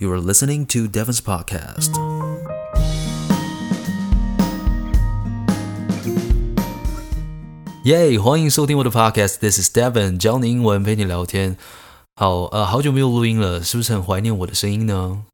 You are listening to Devon's podcast. 耶！欢迎收听我的 podcast。This is Devon，教你英文，陪你聊天。好，呃，好久没有录音了，是不是很怀念我的声音呢？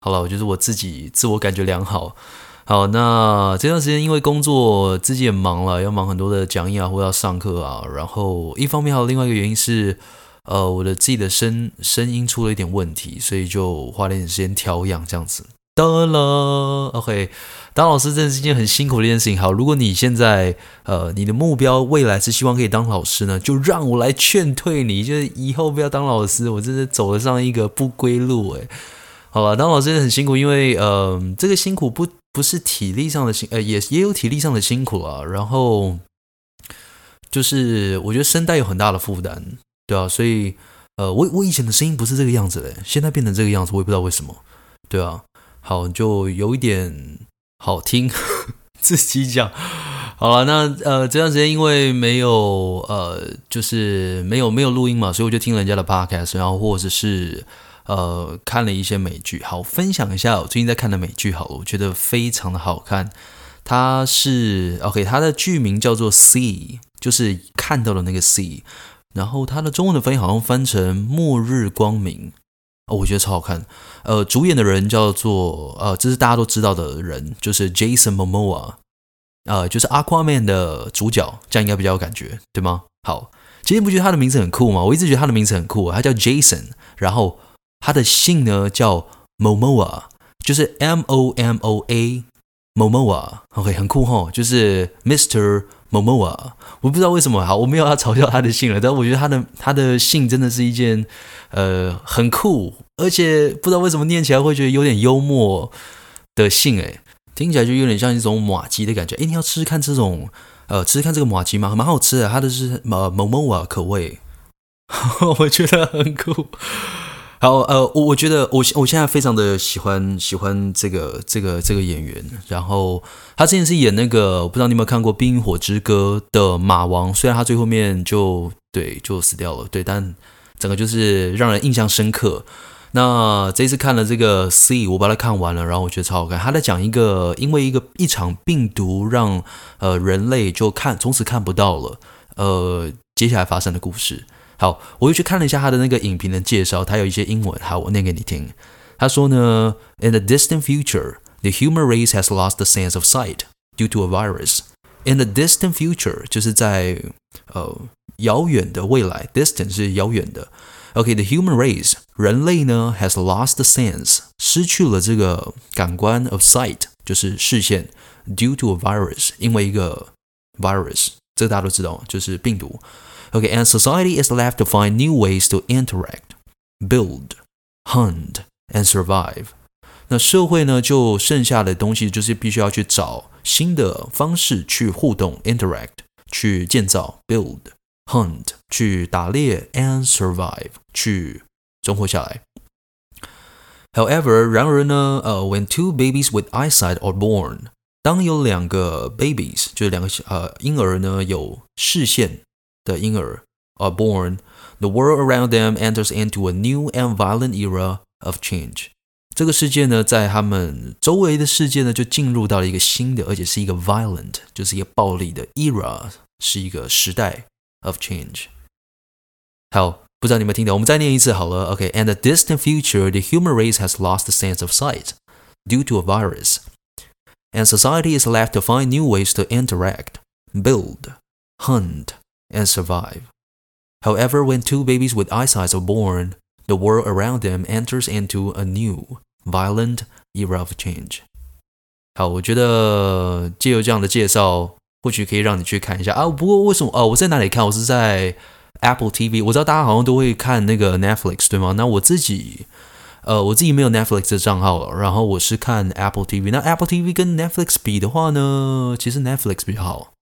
好了，我觉得我自己自我感觉良好。好，那这段时间因为工作自己也忙了，要忙很多的讲义啊，或要上课啊。然后一方面还有另外一个原因是，呃，我的自己的声声音出了一点问题，所以就花了一点时间调养这样子。得了，OK，当老师真的是一件很辛苦的一件事情。好，如果你现在呃你的目标未来是希望可以当老师呢，就让我来劝退你，就是以后不要当老师，我真的走了上一个不归路诶。好了，当老师真的很辛苦，因为呃这个辛苦不。不是体力上的辛，呃，也也有体力上的辛苦啊。然后就是我觉得声带有很大的负担，对啊，所以呃，我我以前的声音不是这个样子的，现在变成这个样子，我也不知道为什么，对啊。好，就有一点好听，自己讲。好了，那呃这段时间因为没有呃，就是没有没有录音嘛，所以我就听人家的 podcast，然后或者是。呃，看了一些美剧，好，分享一下我最近在看的美剧，好了，我觉得非常的好看。它是 OK，它的剧名叫做《See》，就是看到的那个 See。然后它的中文的翻译好像翻成《末日光明》，哦，我觉得超好看。呃，主演的人叫做呃，这是大家都知道的人，就是 Jason Momoa，呃，就是 Aquaman 的主角，这样应该比较有感觉，对吗？好，其实你不觉得他的名字很酷吗？我一直觉得他的名字很酷，他叫 Jason，然后。他的姓呢叫 Momoa，就是 M O M O A，Momoa，OK，很酷齁，就是 Mr. Momoa。我不知道为什么，好，我没有要嘲笑他的姓了，但我觉得他的他的姓真的是一件呃很酷，而且不知道为什么念起来会觉得有点幽默的姓，诶，听起来就有点像一种麻糬的感觉。诶，你要吃吃看这种呃，吃吃看这个麻糬吗？蛮好吃的，它的是呃 Momoa 口味，我觉得很酷。好，呃，我我觉得我我现在非常的喜欢喜欢这个这个这个演员，然后他之前是演那个，我不知道你有没有看过《冰与火之歌》的马王，虽然他最后面就对就死掉了，对，但整个就是让人印象深刻。那这次看了这个《See》，我把它看完了，然后我觉得超好看。他在讲一个因为一个一场病毒让呃人类就看从此看不到了，呃，接下来发生的故事。好，我又去看了一下他的那个影评的介绍，他有一些英文，好，我念给你听。他说呢，In the distant future, the human race has lost the sense of sight due to a virus. In the distant future，就是在呃遥远的未来，distant 是遥远的。OK，the human race，人类呢 has lost the sense，失去了这个感官 of sight，就是视线，due to a virus，因为一个 virus，这个大家都知道，就是病毒。 Okay, and society is left to find new ways to interact, build, hunt, and survive. 那社会呢，就剩下的东西就是必须要去找新的方式去互动，interact，去建造，build, hunt，去打猎，and survive，去存活下来。However，然而呢，呃，when two babies with eyesight are born，当有两个 babies，就是两个呃婴儿呢有视线。 的婴儿 are born, the world around them enters into a new and violent era of change。这个世界呢，在他们周围的世界呢，就进入到了一个新的，而且是一个 violent，就是一个暴力的 era，是一个时代 of change。好，不知道你们听到，我们再念一次好了。OK，and、okay, the distant future, the human race has lost the sense of sight due to a virus, and society is left to find new ways to interact, build, hunt. and survive. However, when two babies with eyesight are born, the world around them enters into a new, violent era of change. 好，我觉得借由这样的介绍，或许可以让你去看一下啊。不过为什么？哦，我在哪里看？我是在 Apple TV。我知道大家好像都会看那个 Netflix，对吗？那我自己，呃，我自己没有 Netflix 的账号了。然后我是看 Apple TV。那 Apple TV 跟 Netflix 比的话呢，其实 Netflix 比较好。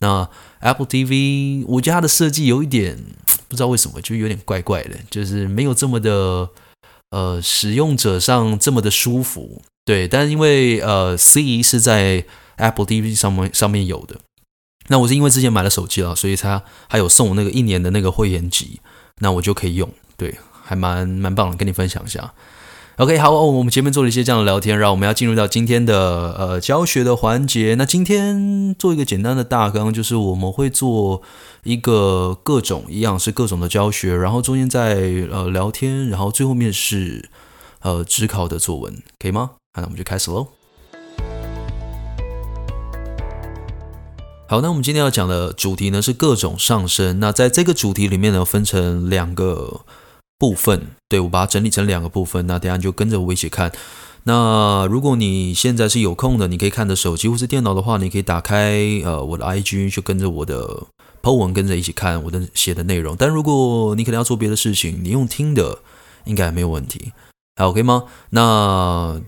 那 Apple TV，我觉得它的设计有一点 不知道为什么，就有点怪怪的，就是没有这么的呃使用者上这么的舒服。对，但是因为呃 C 是在 Apple TV 上面上面有的，那我是因为之前买了手机了，所以它还有送我那个一年的那个会员级，那我就可以用。对，还蛮蛮棒的，跟你分享一下。OK，好，我们前面做了一些这样的聊天，然后我们要进入到今天的呃教学的环节。那今天做一个简单的大纲，就是我们会做一个各种一样是各种的教学，然后中间在呃聊天，然后最后面是呃指考的作文，可以吗？那我们就开始喽。好，那我们今天要讲的主题呢是各种上升。那在这个主题里面呢，分成两个。部分，对，我把它整理成两个部分，那等下你就跟着我一起看。那如果你现在是有空的，你可以看着手机或是电脑的话，你可以打开呃我的 IG，就跟着我的 Po 文跟着一起看我的写的内容。但如果你可能要做别的事情，你用听的应该没有问题，好，OK 吗？那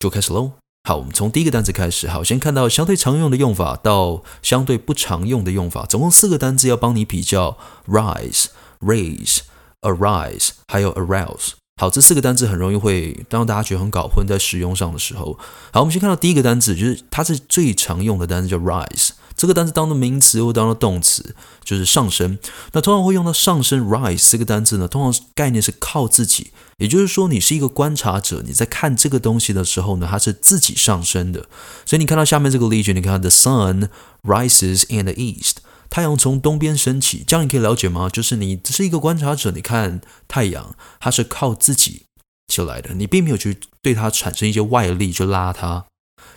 就开始喽。好，我们从第一个单词开始。好，先看到相对常用的用法到相对不常用的用法，总共四个单词要帮你比较：rise、raise。Arise，还有 arouse，好，这四个单词很容易会让大家觉得很搞混，在使用上的时候。好，我们先看到第一个单词，就是它是最常用的单词，叫 rise。这个单词当做名词或当做动词，就是上升。那通常会用到上升 rise 这个单词呢，通常概念是靠自己，也就是说，你是一个观察者，你在看这个东西的时候呢，它是自己上升的。所以你看到下面这个例句，你看 the sun rises in the east。太阳从东边升起，这样你可以了解吗？就是你只是一个观察者，你看太阳，它是靠自己起来的，你并没有去对它产生一些外力去拉它，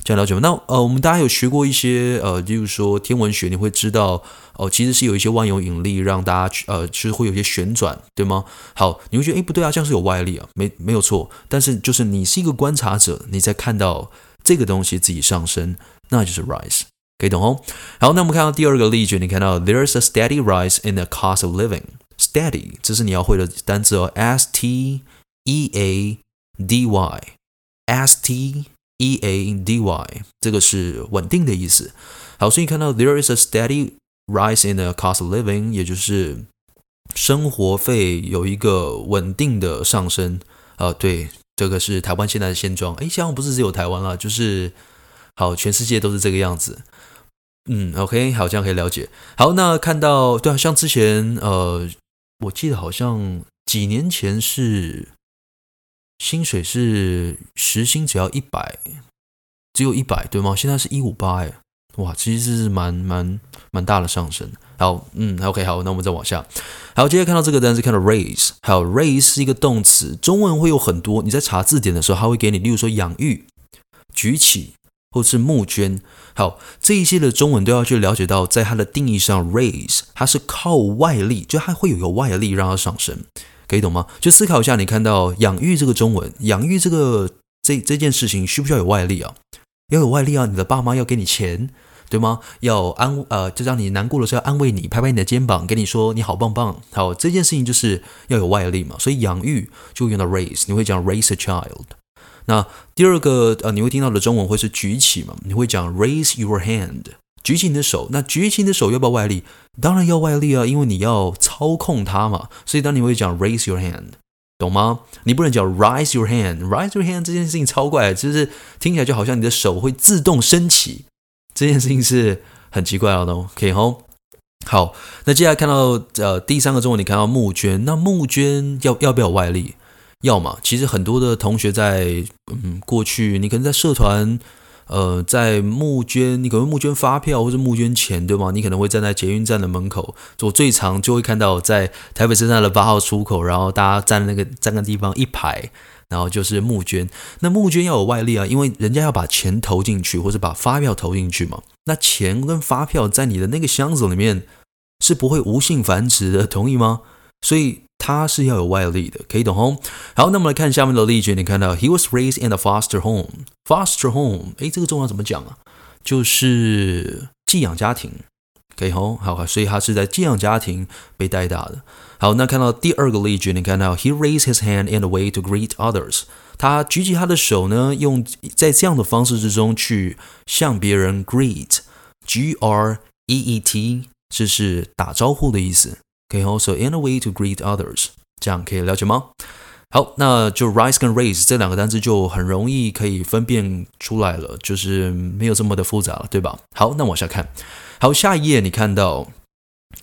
这样了解吗？那呃，我们大家有学过一些呃，例如说天文学，你会知道哦、其实是有一些万有引力让大家去呃，其实会有一些旋转，对吗？好，你会觉得诶，不对啊，这样是有外力啊，没没有错，但是就是你是一个观察者，你在看到这个东西自己上升，那就是 rise。可以懂哦。好，那我们看到第二个例句，你看到 there is a steady rise in the cost of living. Steady，这是你要会的单词哦。S T E A D Y，S T E A D Y，这个是稳定的意思。好，所以你看到 There is a steady rise in the cost of living，也就是生活费有一个稳定的上升。啊，对，这个是台湾现在的现状。诶，香港不是只有台湾啦，就是好，全世界都是这个样子。嗯，OK，好，这样可以了解。好，那看到对啊，像之前呃，我记得好像几年前是薪水是时薪只要一百，只有一百对吗？现在是一五八哎，哇，其实是蛮蛮蛮大的上升。好，嗯，OK，好，那我们再往下。好，接着看到这个单词，看到 raise，还有 raise 是一个动词，中文会有很多。你在查字典的时候，它会给你，例如说养育、举起。或是募捐，好，这一些的中文都要去了解到，在它的定义上，raise 它是靠外力，就它会有一个外力让它上升，可以懂吗？就思考一下，你看到养育这个中文，养育这个这这件事情需不需要有外力啊？要有外力啊！你的爸妈要给你钱，对吗？要安呃，就让你难过的时候要安慰你，拍拍你的肩膀，跟你说你好棒棒。好，这件事情就是要有外力嘛，所以养育就用到 raise，你会讲 raise a child。那第二个呃，你会听到的中文会是举起嘛？你会讲 raise your hand，举起你的手。那举起你的手要不要外力？当然要外力啊，因为你要操控它嘛。所以当你会讲 raise your hand，懂吗？你不能讲 rise your hand，rise your hand 这件事情超怪，就是听起来就好像你的手会自动升起，这件事情是很奇怪的哦。可以吼，好，那接下来看到呃第三个中文，你看到募捐，那募捐要要不要外力？要嘛，其实很多的同学在嗯过去，你可能在社团，呃，在募捐，你可能募捐发票或者募捐钱，对吗？你可能会站在捷运站的门口，我最常就会看到在台北车站的八号出口，然后大家站那个站个地方一排，然后就是募捐。那募捐要有外力啊，因为人家要把钱投进去，或者把发票投进去嘛。那钱跟发票在你的那个箱子里面是不会无性繁殖的，同意吗？所以。它是要有外力的，可以懂吼？好，那我们来看下面的例句。你看到 He was raised in a foster home. Foster home，哎，这个中文怎么讲啊？就是寄养家庭，可以吼？好，所以他是在寄养家庭被带大的。好，那看到第二个例句，你看到 He raised his hand in a way to greet others. 他举起他的手呢，用在这样的方式之中去向别人 greet，G R E E T，这是打招呼的意思。可以，also in a way to greet others，这样可以了解吗？好，那就 rise 跟 raise 这两个单词就很容易可以分辨出来了，就是没有这么的复杂了，对吧？好，那往下看，好，下一页你看到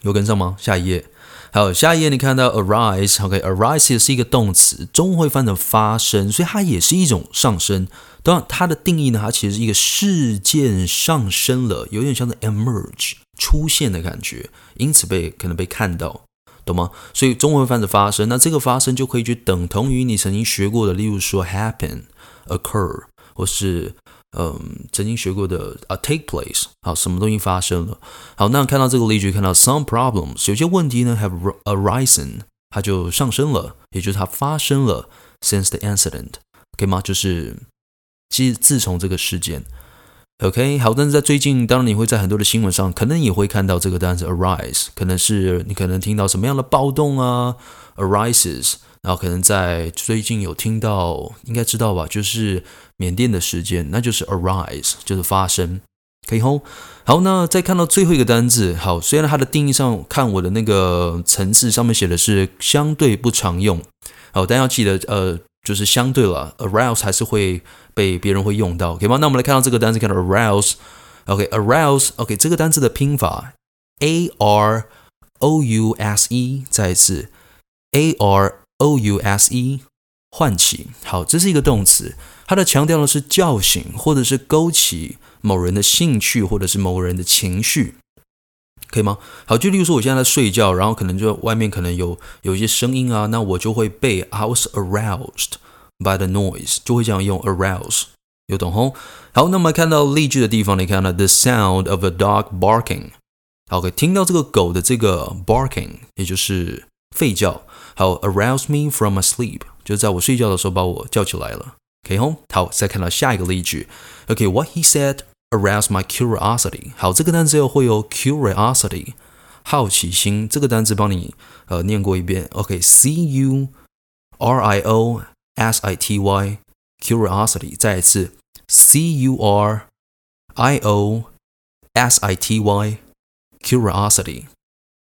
有跟上吗？下一页，好，下一页你看到 arise，OK，arise 也是一个动词，中会翻成发生，所以它也是一种上升。当然，它的定义呢，它其实是一个事件上升了，有点像是 emerge 出现的感觉，因此被可能被看到，懂吗？所以中文翻成发生，那这个发生就可以去等同于你曾经学过的，例如说 happen，occur，或是。嗯，曾经学过的啊，take place，好，什么东西发生了？好，那看到这个例句，看到 some problems，有些问题呢 have arisen，它就上升了，也就是它发生了 since the incident，可以吗？就是自自从这个事件，OK，好，但是在最近，当然你会在很多的新闻上，可能也会看到这个单词 arise，可能是你可能听到什么样的暴动啊，arises。然后可能在最近有听到，应该知道吧？就是缅甸的事件，那就是 arise，就是发生，可以吼。好，那再看到最后一个单字，好，虽然它的定义上看我的那个层次上面写的是相对不常用，好，但要记得，呃，就是相对了，arouse 还是会被别人会用到，可以吗？那我们来看到这个单词，看到 arouse，OK，arouse，OK，这个单词的拼法 A R O U S E，再一次 A R。O U S E，唤起。好，这是一个动词，它的强调的是叫醒，或者是勾起某人的兴趣，或者是某人的情绪，可以吗？好，就例如说，我现在在睡觉，然后可能就外面可能有有一些声音啊，那我就会被 I was aroused by the noise，就会这样用 arouse，有懂吼？好，那么看到例句的地方，你看到 the sound of a dog barking，好，可以听到这个狗的这个 barking，也就是吠叫。好，arouse me from my sleep，就是在我睡觉的时候把我叫起来了。可以吼，好，再看到下一个例句。OK，what he said arouse my curiosity。好，这个单词又会有 curiosity，好奇心。这个单词帮你呃念过一遍。OK，C U R I O S I T Y，curiosity。再一次，C U R I O S I T Y，curiosity。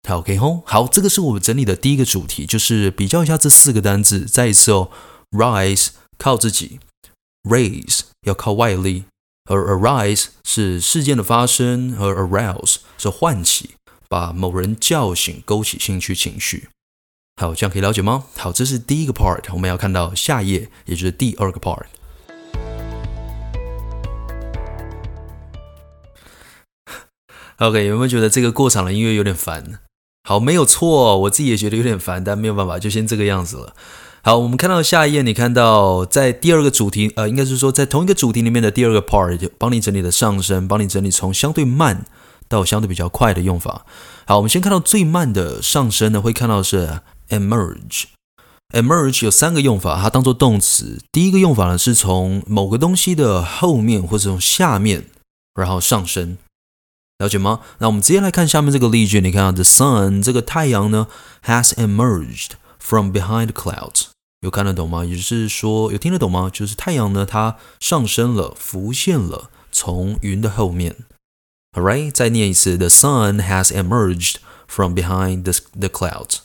好，OK 吼，好，这个是我们整理的第一个主题，就是比较一下这四个单字。再一次哦，rise 靠自己，raise 要靠外力，而 arise 是事件的发生，而 arouse 是唤起，把某人叫醒，勾起兴趣情绪。好，这样可以了解吗？好，这是第一个 part，我们要看到下一页，也就是第二个 part。OK，有没有觉得这个过场的音乐有点烦？好，没有错，我自己也觉得有点烦，但没有办法，就先这个样子了。好，我们看到下一页，你看到在第二个主题，呃，应该是说在同一个主题里面的第二个 part，帮你整理的上升，帮你整理从相对慢到相对比较快的用法。好，我们先看到最慢的上升呢，会看到是 emerge。emerge 有三个用法，它当做动词。第一个用法呢，是从某个东西的后面或者从下面，然后上升。了解吗？那我们直接来看下面这个例句。你看到 the sun 这个太阳呢，has emerged from behind clouds。有看得懂吗？也就是说，有听得懂吗？就是太阳呢，它上升了，浮现了，从云的后面。Alright，再念一次，the sun has emerged from behind the the clouds。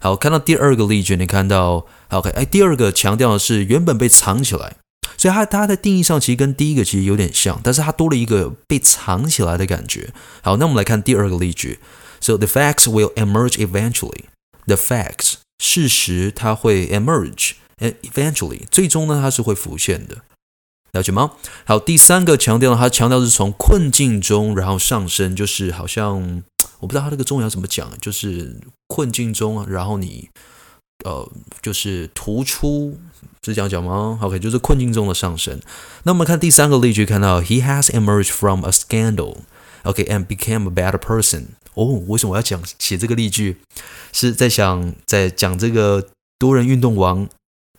好，看到第二个例句，你看到，OK，哎，第二个强调的是原本被藏起来。所以它它的定义上其实跟第一个其实有点像，但是它多了一个被藏起来的感觉。好，那我们来看第二个例句。So the facts will emerge eventually. The facts 事实它会 emerge and eventually 最终呢它是会浮现的，了解吗？好，第三个强调呢，它强调是从困境中然后上升，就是好像我不知道它这个中文要怎么讲，就是困境中然后你。呃，就是突出是这样讲吗？OK，就是困境中的上升。那我们看第三个例句，看到 He has emerged from a scandal，OK，and became a better person。哦，为什么我要讲写这个例句？是在想在讲这个多人运动王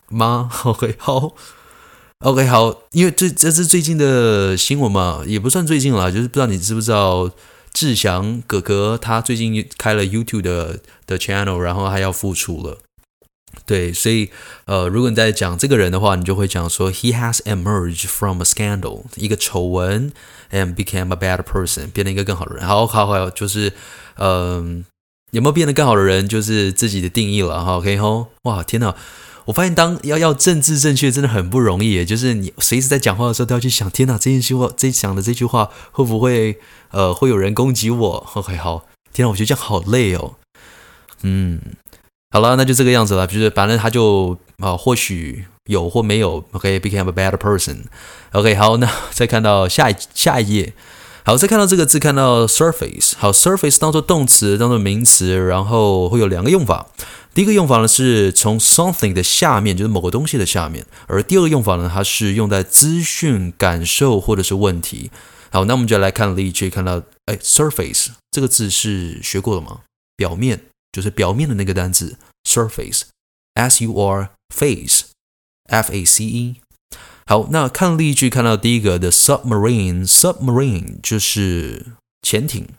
吗？OK，好，OK，好，因为这这是最近的新闻嘛，也不算最近了，就是不知道你知不知道志祥哥哥他最近开了 YouTube 的的 channel，然后他要复出了。对，所以呃，如果你在讲这个人的话，你就会讲说，He has emerged from a scandal，一个丑闻，and became a better person，变成一个更好的人。好好好，就是嗯、有没有变得更好的人，就是自己的定义了哈。OK 吼，哇，天哪！我发现当要要政治正确真的很不容易，就是你随时在讲话的时候都要去想，天哪，这句话这讲的这句话会不会呃会有人攻击我？OK 好，天哪，我觉得这样好累哦。嗯，好了，那就这个样子了。就是反正他就啊，或许有或没有，OK，became a better person。OK，好，那 再看到下一下一页。好，再看到这个字，看到 surface。好，surface 当做动词，当做名词，然后会有两个用法。第一个用法呢是从 something 的下面，就是某个东西的下面；而第二个用法呢，它是用在资讯、感受或者是问题。好，那我们就来看例句，看到哎，surface 这个字是学过的吗？表面就是表面的那个单字 surface，s u r face，f a c e。好，那看例句，看到第一个的 submarine，submarine 就是潜艇，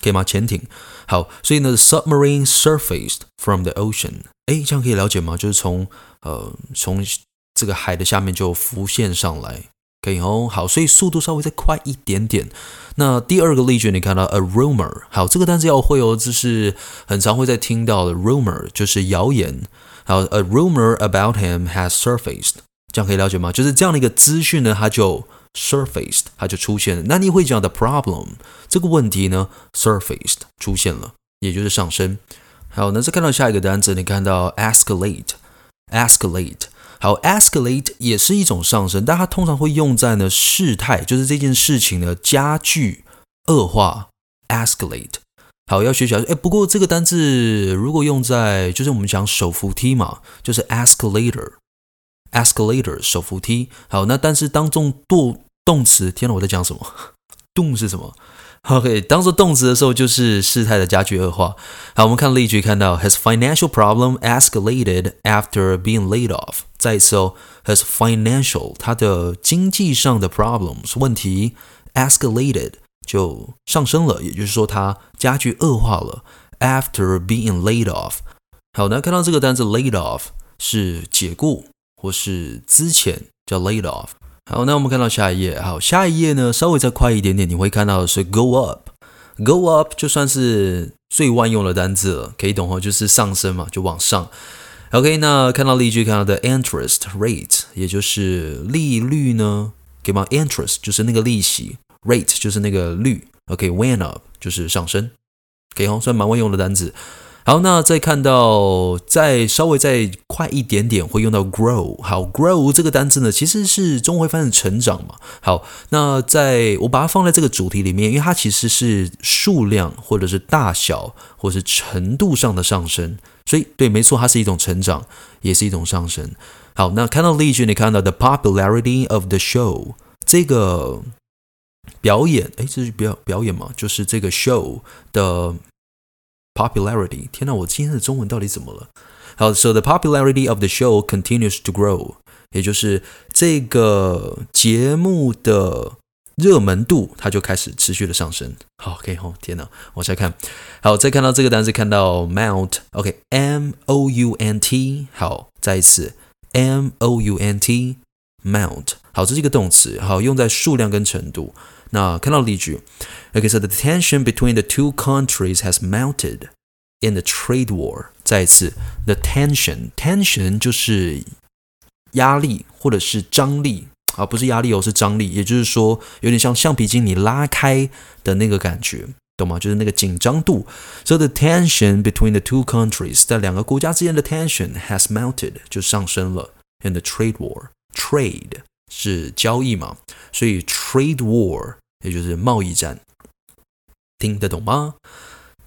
可以吗？潜艇。好，所以呢，submarine surfaced from the ocean。哎，这样可以了解吗？就是从呃从这个海的下面就浮现上来，可以哦。好，所以速度稍微再快一点点。那第二个例句，你看到 a rumor，好，这个单词要会哦，就是很常会在听到的 rumor，就是谣言。好，a rumor about him has surfaced。这样可以了解吗？就是这样的一个资讯呢，它就 surfaced，它就出现了。那你会讲的 problem 这个问题呢，surfaced 出现了，也就是上升。好，那再看到下一个单词，你看到 escalate，escalate。好，escalate 也是一种上升，但它通常会用在呢事态，就是这件事情呢加剧、恶化。escalate。好，要学起来。哎，不过这个单字如果用在，就是我们讲手扶梯嘛，就是 escalator。Escalator 手扶梯，好，那但是当做动动词，天哪，我在讲什么？动是什么？OK，当做动词的时候就是事态的加剧恶化。好，我们看例句，看到 His financial problem escalated after being laid off。再一次哦，His financial 他的经济上的 problems 问题 escalated 就上升了，也就是说它加剧恶化了。After being laid off，好，那看到这个单词 laid off 是解雇。或是之前叫 laid off。好，那我们看到下一页。好，下一页呢，稍微再快一点点，你会看到的是 go up。go up 就算是最万用的单字了，可以懂哦，就是上升嘛，就往上。OK，那看到例句，看到的 interest rate，也就是利率呢，可以吗？interest 就是那个利息，rate 就是那个率。OK，went up 就是上升，可以哦，算蛮万用的单字。好，那再看到再稍微再快一点点，会用到 grow。好，grow 这个单词呢，其实是中文翻译成长嘛。好，那在我把它放在这个主题里面，因为它其实是数量或者是大小或者是程度上的上升，所以对，没错，它是一种成长，也是一种上升。好，那看到例句，你看到 the popularity of the show 这个表演，诶，这是表表演嘛？就是这个 show 的。Popularity，天哪，我今天的中文到底怎么了？好，So the popularity of the show continues to grow，也就是这个节目的热门度，它就开始持续的上升。好，OK，好，天哪，往下看。好，再看到这个单词，看到 mount，OK，M O U N T，好，再一次 M O U N T，mount，好，这是一个动词，好，用在数量跟程度。那看到例句，OK，so the tension between the two countries has mounted in the trade war。再一次，the tension，tension 就是压力或者是张力啊，不是压力哦，是张力，也就是说有点像橡皮筋你拉开的那个感觉，懂吗？就是那个紧张度。So the tension between the two countries，在两个国家之间的 tension has mounted，就上升了 in the trade war。Trade 是交易嘛，所以 trade war。 也就是贸易战，听得懂吗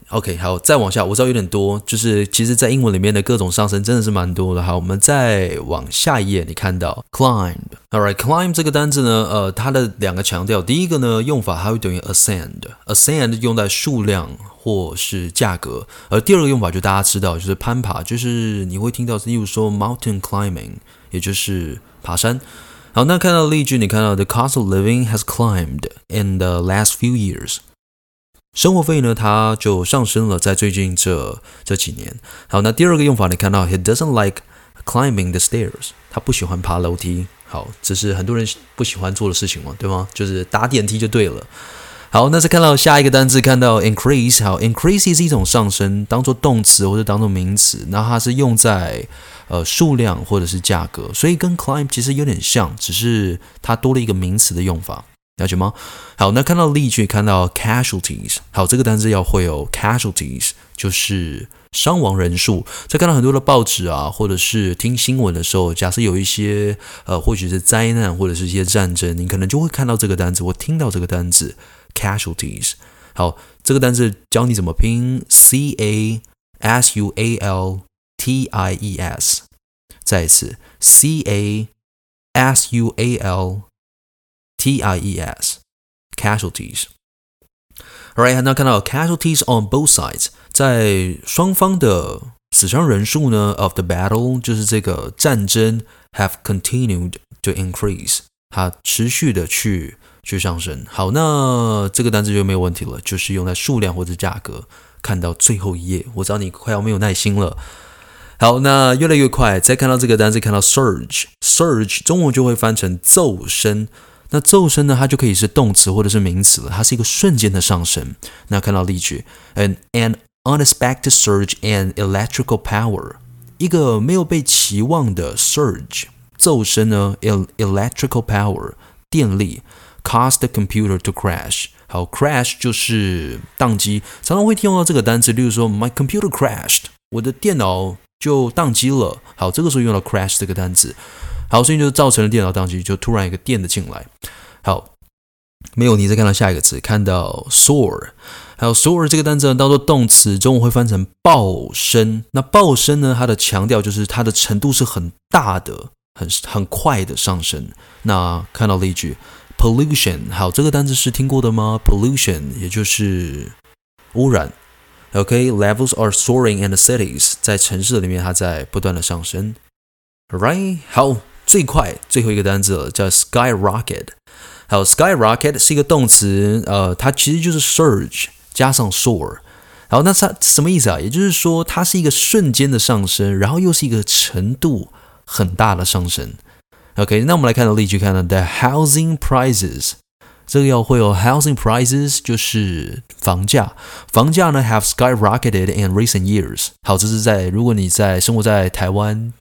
？OK，好，再往下，我知道有点多，就是其实，在英文里面的各种上升真的是蛮多的。好，我们再往下一页，你看到 climb。Alright，climb 这个单字呢，呃，它的两个强调，第一个呢，用法它会等于 ascend，ascend 用在数量或是价格，而第二个用法就大家知道，就是攀爬，就是你会听到，例如说 mountain climbing，也就是爬山。好，那看到例句，你看到 the cost of living has climbed in the last few years。生活费呢，它就上升了，在最近这这几年。好，那第二个用法，你看到 he doesn't like climbing the stairs，他不喜欢爬楼梯。好，这是很多人不喜欢做的事情嘛，对吗？就是打电梯就对了。好，那再看到下一个单字，看到 increase。好，increase 是一种上升，当做动词或者当做名词，那它是用在。呃，数量或者是价格，所以跟 climb 其实有点像，只是它多了一个名词的用法。了解吗？好，那看到例句，看到 casualties，好，这个单词要会有 casualties，就是伤亡人数。在看到很多的报纸啊，或者是听新闻的时候，假设有一些呃，或许是灾难或者是一些战争，你可能就会看到这个单词，或听到这个单词 casualties。好，这个单词教你怎么拼 c a s u a l t i e s，再一次 c a s u a l。T I E S casualties. Alright，那看到 casualties on both sides，在双方的死伤人数呢，of the battle 就是这个战争 have continued to increase，它持续的去去上升。好，那这个单词就没有问题了，就是用在数量或者价格。看到最后一页，我知道你快要没有耐心了。好，那越来越快，再看到这个单词，看到 surge，surge 中文就会翻成骤升。那骤升呢，它就可以是动词或者是名词了，它是一个瞬间的上升。那看到例句，an an unexpected surge in electrical power，一个没有被期望的 surge 骤升呢 electrical power 电力 caused the computer to crash。好，crash 就是宕机，常常会听到这个单词，例如说 my computer crashed，我的电脑就宕机了。好，这个时候用到 crash 这个单词。好，所以就造成了电脑宕机，就突然一个电的进来。好，没有你再看到下一个词，看到 soar，还有 soar 这个单词呢，当做动词，中文会翻成暴升。那暴升呢，它的强调就是它的程度是很大的，很很快的上升。那看到例句，pollution，好，这个单词是听过的吗？pollution 也就是污染。OK，levels are soaring in the cities，在城市里面，它在不断的上升。Right，好。最快最后一个单字了，叫 skyrocket。还有 skyrocket 是一个动词，呃，它其实就是 surge 加上 soar。然后那它什么意思啊？也就是说，它是一个瞬间的上升，然后又是一个程度很大的上升。OK，那我们来看到例句，看到 the housing prices，这个要会有 housing prices 就是房价，房价呢 have skyrocketed in recent years。好，这是在如果你在生活在台湾。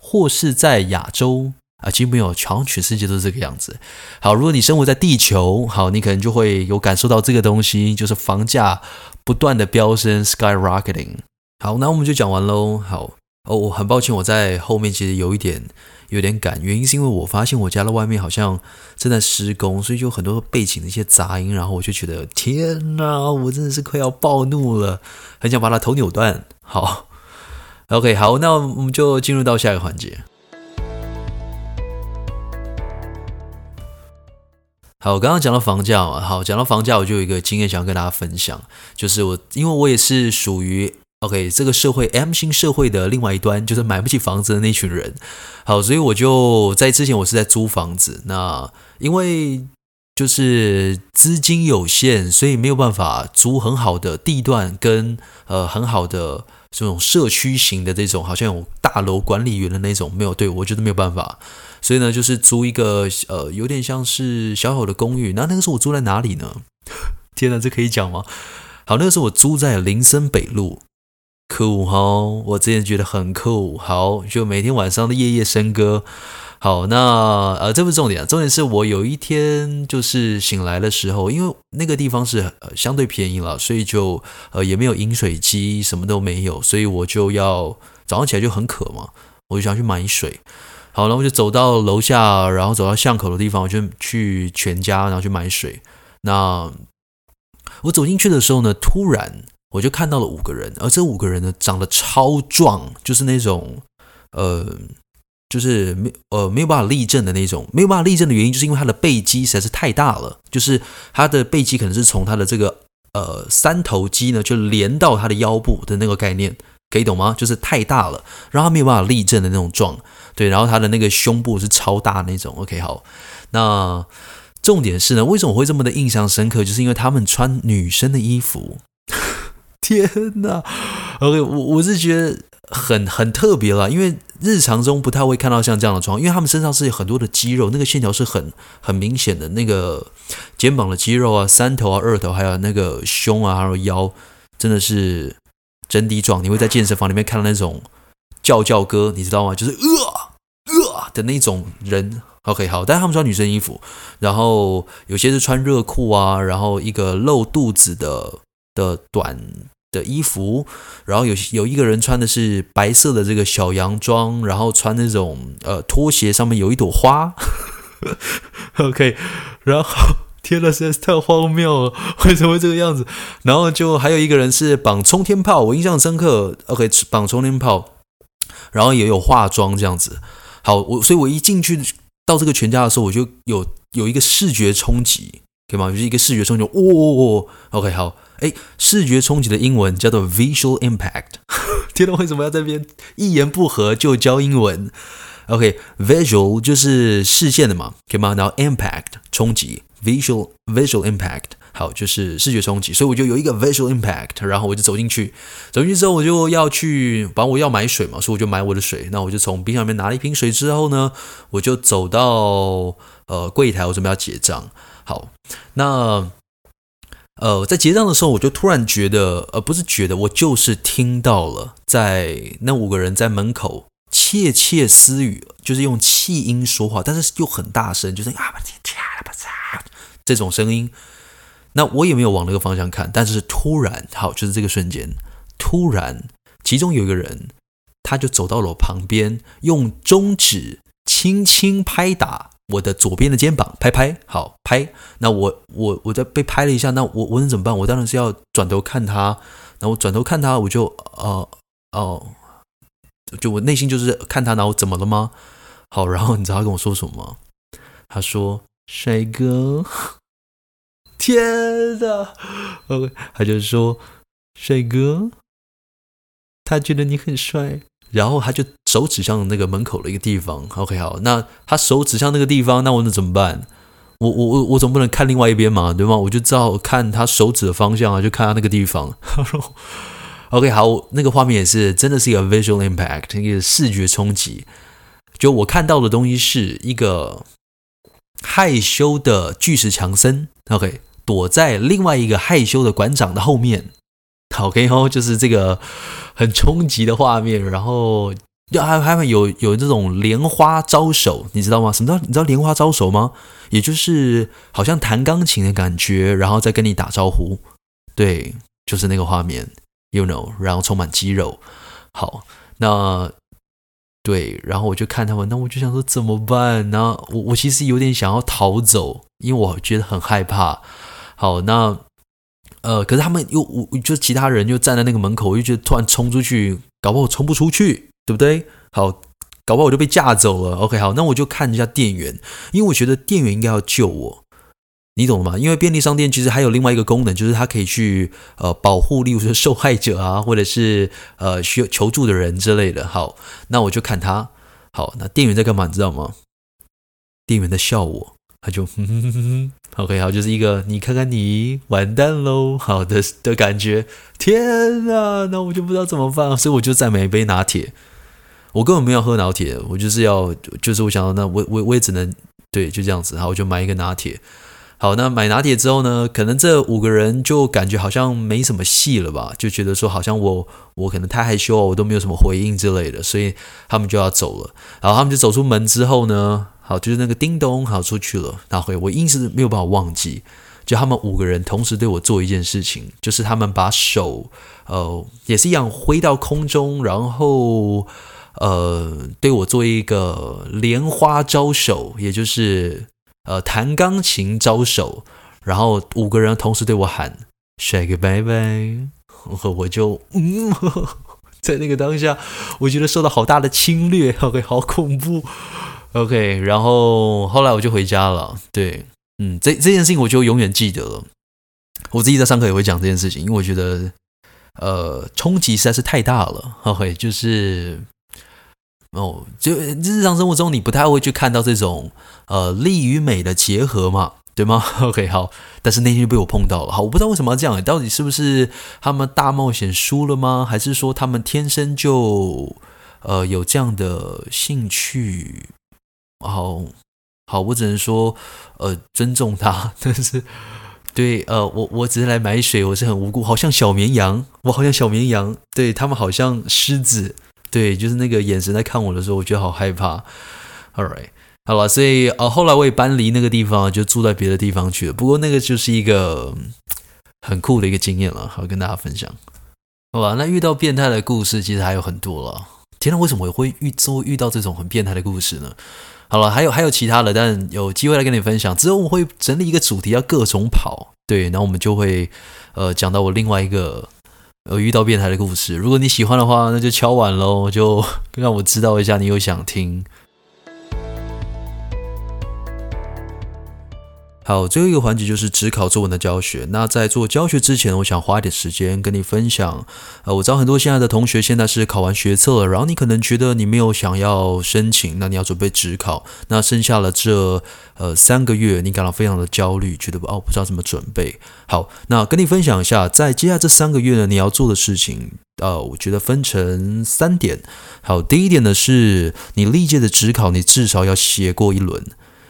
或是在亚洲啊，其实没有，好像全世界都是这个样子。好，如果你生活在地球，好，你可能就会有感受到这个东西，就是房价不断的飙升，skyrocketing。好，那我们就讲完喽。好，哦，很抱歉，我在后面其实有一点有点赶，原因是因为我发现我家的外面好像正在施工，所以就很多背景的一些杂音，然后我就觉得天哪，我真的是快要暴怒了，很想把它头扭断。好。OK，好，那我们就进入到下一个环节。好，我刚刚讲到房价，好，讲到房价，我就有一个经验想要跟大家分享，就是我，因为我也是属于 OK 这个社会 M 型社会的另外一端，就是买不起房子的那群人。好，所以我就在之前我是在租房子，那因为就是资金有限，所以没有办法租很好的地段跟呃很好的。这种社区型的这种，好像有大楼管理员的那种，没有，对，我觉得没有办法，所以呢，就是租一个呃，有点像是小小的公寓。那那个时候我租在哪里呢？天哪，这可以讲吗？好，那个时候我租在林森北路，酷哈，我之前觉得很酷，好，就每天晚上的夜夜笙歌。好，那呃，这不是重点啊，重点是我有一天就是醒来的时候，因为那个地方是呃相对便宜了，所以就呃也没有饮水机，什么都没有，所以我就要早上起来就很渴嘛，我就想去买水。好，然后我就走到楼下，然后走到巷口的地方，我就去全家，然后去买水。那我走进去的时候呢，突然我就看到了五个人，而这五个人呢长得超壮，就是那种呃。就是没呃没有办法立正的那种，没有办法立正的原因，就是因为他的背肌实在是太大了，就是他的背肌可能是从他的这个呃三头肌呢就连到他的腰部的那个概念，可以懂吗？就是太大了，然后他没有办法立正的那种壮，对，然后他的那个胸部是超大那种。OK，好，那重点是呢，为什么我会这么的印象深刻？就是因为他们穿女生的衣服，天哪！OK，我我是觉得。很很特别了，因为日常中不太会看到像这样的状况，因为他们身上是有很多的肌肉，那个线条是很很明显的，那个肩膀的肌肉啊，三头啊，二头，还有那个胸啊，还有腰，真的是真的壮。你会在健身房里面看到那种叫叫哥，你知道吗？就是呃呃的那种人。OK，好，但是他们穿女生衣服，然后有些是穿热裤啊，然后一个露肚子的的短的衣服，然后有有一个人穿的是白色的这个小洋装，然后穿那种呃拖鞋，上面有一朵花。OK，然后天呐，实在是太荒谬了，为什么会这个样子？然后就还有一个人是绑冲天炮，我印象深刻。OK，绑冲天炮，然后也有化妆这样子。好，我所以，我一进去。到这个全家的时候，我就有有一个视觉冲击，可以吗？就是一个视觉冲击，哦，哦，哦，OK，好，哎，视觉冲击的英文叫做 visual impact。天呐，为什么要在这边一言不合就教英文？OK，visual、就是视线的嘛，可以吗？然后 impact 冲击，visual visual impact。好，就是视觉冲击，所以我就有一个 visual impact，然后我就走进去，走进去之后我就要去，反正我要买水嘛，所以我就买我的水。那我就从冰箱里面拿了一瓶水之后呢，我就走到呃柜台，我准备要结账。好，那呃在结账的时候，我就突然觉得，呃不是觉得，我就是听到了，在那五个人在门口窃窃私语，就是用气音说话，但是又很大声，就是啊不这种声音。那我也没有往那个方向看，但是突然，好，就是这个瞬间，突然，其中有一个人，他就走到了我旁边，用中指轻轻拍打我的左边的肩膀，拍拍，好拍。那我我我在被拍了一下，那我我能怎么办？我当然是要转头看他，然后转头看他，我就呃哦、就我内心就是看他，然后怎么了吗？好，然后你知道他跟我说什么？他说：“帅哥。”天呐，OK，他就说：“帅哥，他觉得你很帅。”然后他就手指向那个门口的一个地方。OK，好，那他手指向那个地方，那我能怎么办？我我我我总不能看另外一边嘛，对吗？我就只好看他手指的方向啊，就看他那个地方。OK，好，那个画面也是真的是一个 visual impact，一个视觉冲击。就我看到的东西是一个害羞的巨石强森。OK。躲在另外一个害羞的馆长的后面，OK 哦，就是这个很冲击的画面。然后要还还会有有这种莲花招手，你知道吗？什么叫你知道莲花招手吗？也就是好像弹钢琴的感觉，然后再跟你打招呼。对，就是那个画面，you know，然后充满肌肉。好，那对，然后我就看他们，那我就想说怎么办？然后我我其实有点想要逃走，因为我觉得很害怕。好，那呃，可是他们又我就其他人就站在那个门口，我就觉得突然冲出去，搞不好我冲不出去，对不对？好，搞不好我就被架走了。OK，好，那我就看一下店员，因为我觉得店员应该要救我，你懂吗？因为便利商店其实还有另外一个功能，就是它可以去呃保护，例如说受害者啊，或者是呃需要求助的人之类的。好，那我就看他。好，那店员在干嘛？你知道吗？店员在笑我。他就哼哼哼哼，OK，好，就是一个你看看你完蛋喽，好的的感觉。天啊，那我就不知道怎么办，所以我就再买一杯拿铁。我根本没有喝拿铁，我就是要，就是我想到那我我我也只能对，就这样子，好，我就买一个拿铁。好，那买拿铁之后呢，可能这五个人就感觉好像没什么戏了吧，就觉得说好像我我可能太害羞，我都没有什么回应之类的，所以他们就要走了。然后他们就走出门之后呢。好，就是那个叮咚，好出去了。然后我硬是没有办法忘记，就他们五个人同时对我做一件事情，就是他们把手，呃，也是一样挥到空中，然后呃，对我做一个莲花招手，也就是呃弹钢琴招手。然后五个人同时对我喊“帅哥拜拜”，和我就嗯，在那个当下，我觉得受到好大的侵略，OK，好恐怖。OK，然后后来我就回家了。对，嗯，这这件事情我就永远记得了。我自己在上课也会讲这件事情，因为我觉得，呃，冲击实在是太大了。OK，就是，哦，就日常生活中你不太会去看到这种呃力与美的结合嘛，对吗？OK，好，但是那天就被我碰到了。好，我不知道为什么要这样，到底是不是他们大冒险输了吗？还是说他们天生就呃有这样的兴趣？好好，我只能说，呃，尊重他。但是，对，呃，我我只是来买水，我是很无辜，好像小绵羊，我好像小绵羊，对他们好像狮子，对，就是那个眼神在看我的时候，我觉得好害怕。All right，好了，所以呃，后来我也搬离那个地方，就住在别的地方去了。不过那个就是一个很酷的一个经验了，好跟大家分享。好吧，那遇到变态的故事其实还有很多了。天呐，为什么我会遇会遇到这种很变态的故事呢？好了，还有还有其他的，但有机会来跟你分享。之后我会整理一个主题，要各种跑。对，然后我们就会呃讲到我另外一个有遇到变态的故事。如果你喜欢的话，那就敲碗喽，就 让我知道一下你有想听。好，最后一个环节就是指考作文的教学。那在做教学之前，我想花一点时间跟你分享。呃，我知道很多现在的同学现在是考完学测了，然后你可能觉得你没有想要申请，那你要准备指考。那剩下了这呃三个月，你感到非常的焦虑，觉得哦不知道怎么准备。好，那跟你分享一下，在接下来这三个月呢，你要做的事情，呃，我觉得分成三点。好，第一点呢是你历届的指考，你至少要写过一轮。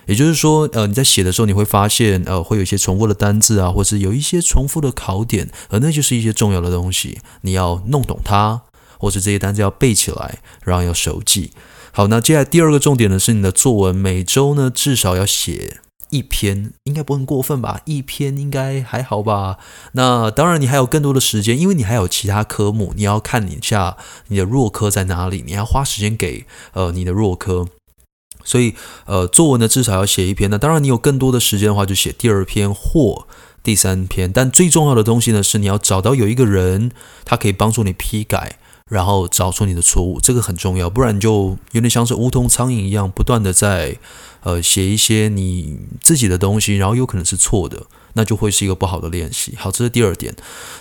也就是说，呃，你在写的时候，你会发现，呃，会有一些重复的单字啊，或是有一些重复的考点，而那就是一些重要的东西，你要弄懂它，或者这些单字要背起来，然后要熟记。好，那接下来第二个重点呢，是你的作文每周呢至少要写一篇，应该不很过分吧？一篇应该还好吧？那当然，你还有更多的时间，因为你还有其他科目，你要看一下你的弱科在哪里，你要花时间给呃你的弱科。所以，呃，作文呢至少要写一篇。那当然，你有更多的时间的话，就写第二篇或第三篇。但最重要的东西呢，是你要找到有一个人，他可以帮助你批改，然后找出你的错误，这个很重要。不然就有点像是无头苍蝇一样，不断的在呃写一些你自己的东西，然后有可能是错的。那就会是一个不好的练习。好，这是第二点。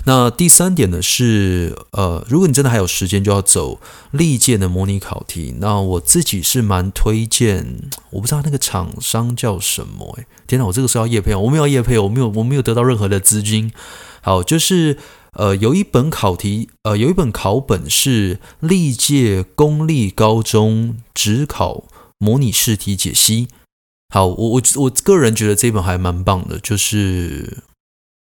那第三点呢是，呃，如果你真的还有时间，就要走历届的模拟考题。那我自己是蛮推荐，我不知道那个厂商叫什么。诶，天哪，我这个是要业配，我没有业配，我没有，我没有得到任何的资金。好，就是呃，有一本考题，呃，有一本考本是历届公立高中指考模拟试题解析。好，我我我个人觉得这本还蛮棒的，就是，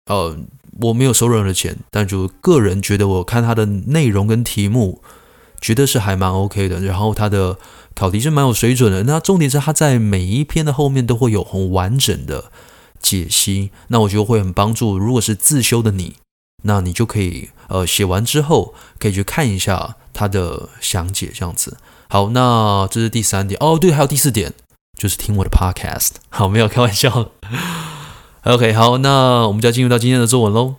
呃，我没有收任何钱，但就个人觉得，我看它的内容跟题目，觉得是还蛮 OK 的。然后它的考题是蛮有水准的。那重点是它在每一篇的后面都会有很完整的解析，那我觉得会很帮助。如果是自修的你，那你就可以呃写完之后可以去看一下它的详解，这样子。好，那这是第三点。哦，对，还有第四点。就是听我的 podcast，好，没有开玩笑。OK，好，那我们就要进入到今天的作文喽。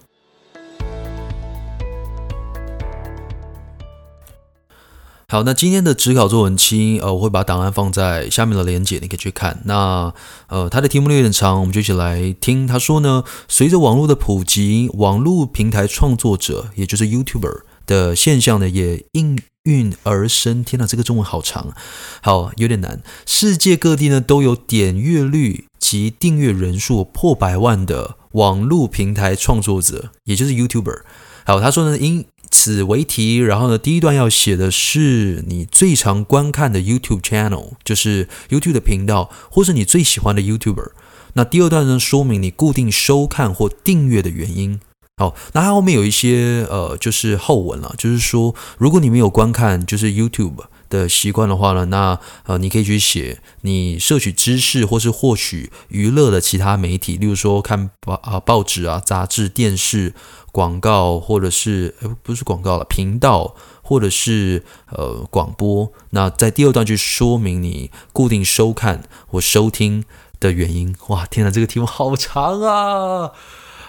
好，那今天的指考作文七，呃，我会把档案放在下面的链接，你可以去看。那呃，它的题目有点长，我们就一起来听。他说呢，随着网络的普及，网络平台创作者，也就是 YouTuber 的现象呢，也应运而生，天哪，这个中文好长，好有点难。世界各地呢都有点阅率及订阅人数破百万的网络平台创作者，也就是 YouTuber。好，他说呢，因此为题，然后呢，第一段要写的是你最常观看的 YouTube channel，就是 YouTube 的频道，或是你最喜欢的 YouTuber。那第二段呢，说明你固定收看或订阅的原因。好，那它后面有一些呃，就是后文了，就是说，如果你没有观看就是 YouTube 的习惯的话呢，那呃，你可以去写你摄取知识或是获取娱乐的其他媒体，例如说看报啊报纸啊、杂志、电视广告，或者是呃不是广告了，频道或者是呃广播。那在第二段去说明你固定收看或收听的原因。哇，天哪，这个题目好长啊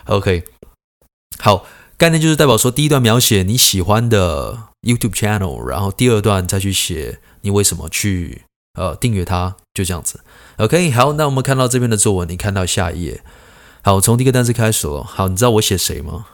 ！OK。好，概念就是代表说，第一段描写你喜欢的 YouTube channel，然后第二段再去写你为什么去呃订阅它，就这样子。OK，好，那我们看到这边的作文，你看到下一页。好，从第一个单词开始了。好，你知道我写谁吗？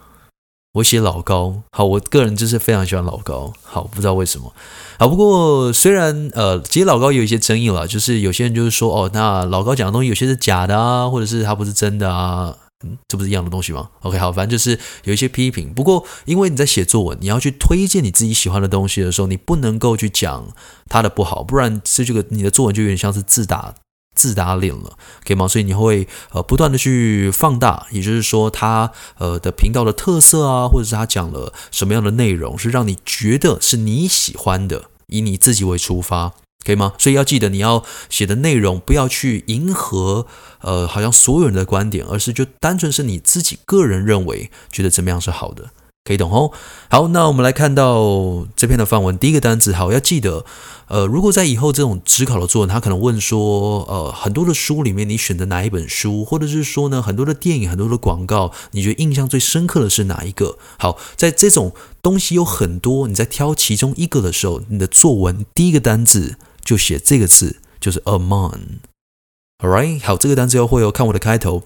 我写老高。好，我个人就是非常喜欢老高。好，不知道为什么。好，不过虽然呃，其实老高有一些争议了，就是有些人就是说，哦，那老高讲的东西有些是假的啊，或者是他不是真的啊。嗯，这不是一样的东西吗？OK，好，反正就是有一些批评。不过，因为你在写作文，你要去推荐你自己喜欢的东西的时候，你不能够去讲它的不好，不然是这个你的作文就有点像是自打自打脸了，可以吗？所以你会呃不断的去放大，也就是说他呃的频道的特色啊，或者是他讲了什么样的内容，是让你觉得是你喜欢的，以你自己为出发。可以吗？所以要记得你要写的内容不要去迎合，呃，好像所有人的观点，而是就单纯是你自己个人认为觉得怎么样是好的。可以懂哦。好，那我们来看到这篇的范文，第一个单词，好，要记得，呃，如果在以后这种指考的作文，他可能问说，呃，很多的书里面你选择哪一本书，或者是说呢，很多的电影、很多的广告，你觉得印象最深刻的是哪一个？好，在这种东西有很多，你在挑其中一个的时候，你的作文第一个单字就写这个字，就是 among。Alright，好，这个单词要会有看我的开头。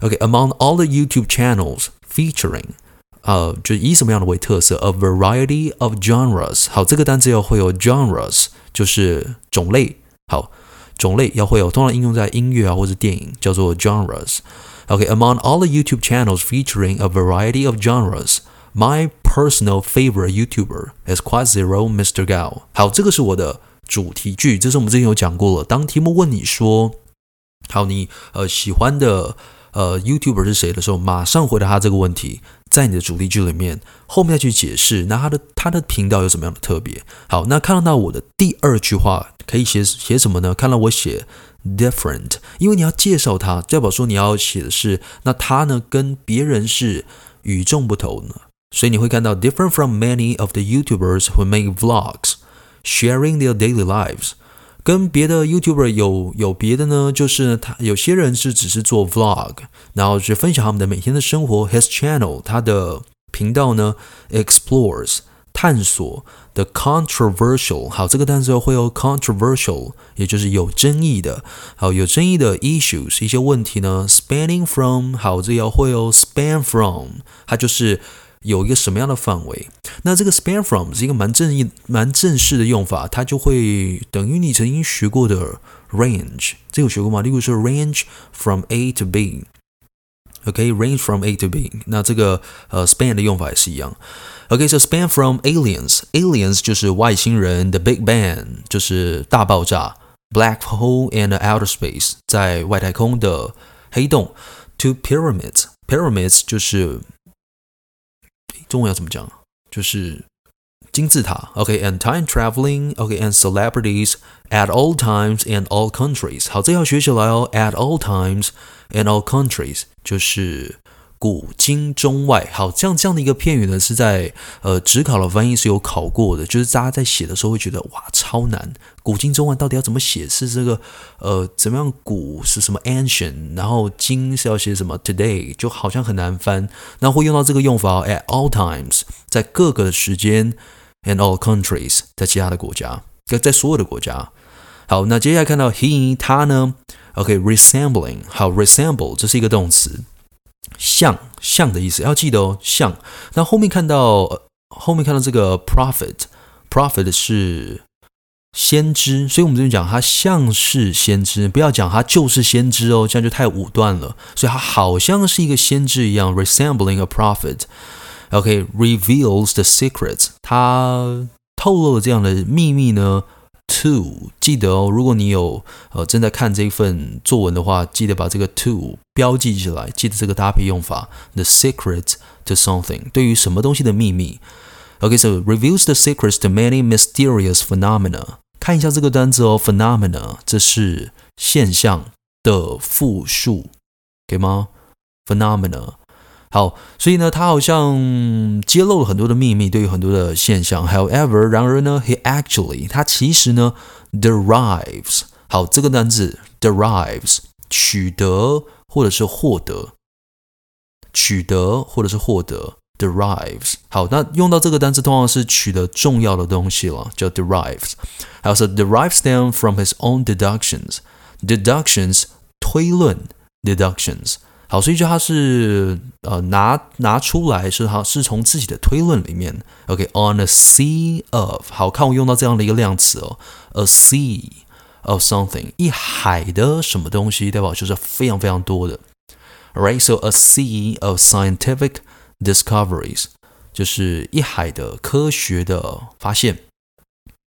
OK，among all the YouTube channels featuring。呃，就以什么样的为特色？A variety of genres。好，这个单词要会有 genres，就是种类。好，种类要会有，通常应用在音乐啊或者电影，叫做 genres。OK，among all the YouTube channels featuring a variety of genres，my personal favorite YouTuber is Quite Zero Mr. Gao。好，这个是我的 主题句，这是我们之前有讲过了。当题目问你说，好，你呃喜欢的呃 YouTuber 是谁的时候，马上回答他这个问题。在你的主题句里面，后面再去解释，那他的他的频道有什么样的特别？好，那看到我的第二句话可以写写什么呢？看到我写 different，因为你要介绍他，代表说你要写的是，那他呢跟别人是与众不同的，所以你会看到 different from many of the YouTubers who make vlogs sharing their daily lives。跟别的 YouTuber 有有别的呢，就是他有些人是只是做 Vlog，然后去分享他们的每天的生活。His channel，他的频道呢，explores 探索 the controversial，好，这个单词会有 controversial，也就是有争议的，好，有争议的 issues 一些问题呢，spanning from，好，这要会有 span from，它就是。有一个什么样的范围？那这个 span from 是一个蛮正义、蛮正式的用法，它就会等于你曾经学过的 range，这有学过吗？例如说 range from A to B，OK，range from A to B。那这个呃 span 的用法也是一样。OK，so span from aliens，aliens 就是外星人，the Big Bang 就是大爆炸，black hole and outer space 在外太空的黑洞，to pyramids，pyramids 就是。中文要怎么讲？就是金字塔。OK，and、time traveling。OK，and、celebrities at all times and all countries。好，这要学起来哦。At all times and all countries，就是。古今中外，好，这样这样的一个片语呢，是在呃，指考的翻译是有考过的，就是大家在写的时候会觉得哇，超难。古今中外到底要怎么写？是这个呃，怎么样？古是什么？ancient，然后今是要写什么？today，就好像很难翻。那会用到这个用法，at all times，在各个时间，and all countries，在其他的国家，在所有的国家。好，那接下来看到 he 他呢？OK，resembling，好，resemble，这是一个动词。像像的意思要记得哦，像。那后面看到后面看到这个 prophet，prophet 是先知，所以我们这边讲他像是先知，不要讲他就是先知哦，这样就太武断了。所以他好像是一个先知一样，resembling a prophet。OK，reveals the secrets，他透露了这样的秘密呢。To 记得哦，如果你有呃正在看这一份作文的话，记得把这个 to 标记起来，记得这个搭配用法。The secret to something，对于什么东西的秘密。OK，so reveals the secrets to many mysterious phenomena。看一下这个单词哦，phenomena，这是现象的复数，可以吗？phenomena。好，所以呢，他好像揭露了很多的秘密，对于很多的现象。However，然而呢，he actually，他其实呢，derives，好，这个单词 derives，取得或者是获得，取得或者是获得 ，derives。好，那用到这个单词，通常是取得重要的东西了，叫 derives。还有说 derives them from his own deductions，deductions 推论，deductions。好，所以就他是呃拿拿出来是好是从自己的推论里面，OK，on、okay, a sea of，好，看我用到这样的一个量词哦，a sea of something，一海的什么东西，对吧？就是非常非常多的，Alright，so a sea of scientific discoveries，就是一海的科学的发现。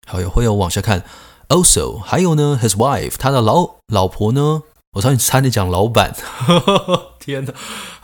好，也会有往下看，also 还有呢，his wife，他的老老婆呢。我差点差点讲老板，天哪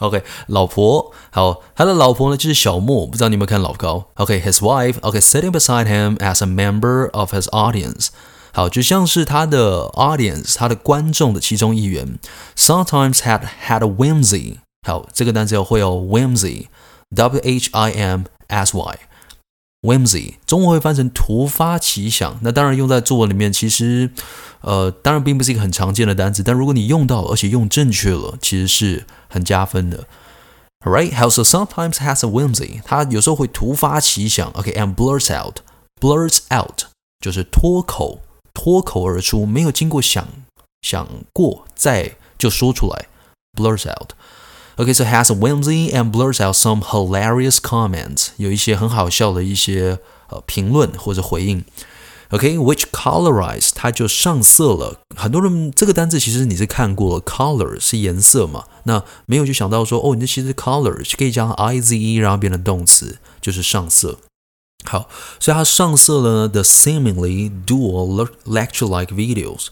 ！OK，老婆，好，他的老婆呢就是小莫，不知道你有没有看老高？OK，his wife，OK，sitting beside him as a member of his audience。好，就像是他的 audience，他的观众的其中一员，sometimes had had a whimsy。好，这个单词会有 whimsy，w h i m s y，whimsy，中文会翻成突发奇想。那当然用在作文里面，其实呃，当然并不是一个很常见的单词，但如果你用到，而且用正确了，其实是很加分的。Alright, how so sometimes has a whimsy，他有时候会突发奇想。OK，and、blurts out，blurts out 就是脱口。脱口而出，没有经过想想过，再就说出来，blurt out。OK，so has a whimsy and blurs out some hilarious comments，有一些很好笑的一些呃评论或者回应。OK，which colorize，它就上色了。很多人这个单字其实你是看过了，color 是颜色嘛，那没有就想到说，哦，你这其实 color 可以加 i z e，然后变成动词，就是上色。好，所以它上色了呢 the seemingly dull lecture-like videos。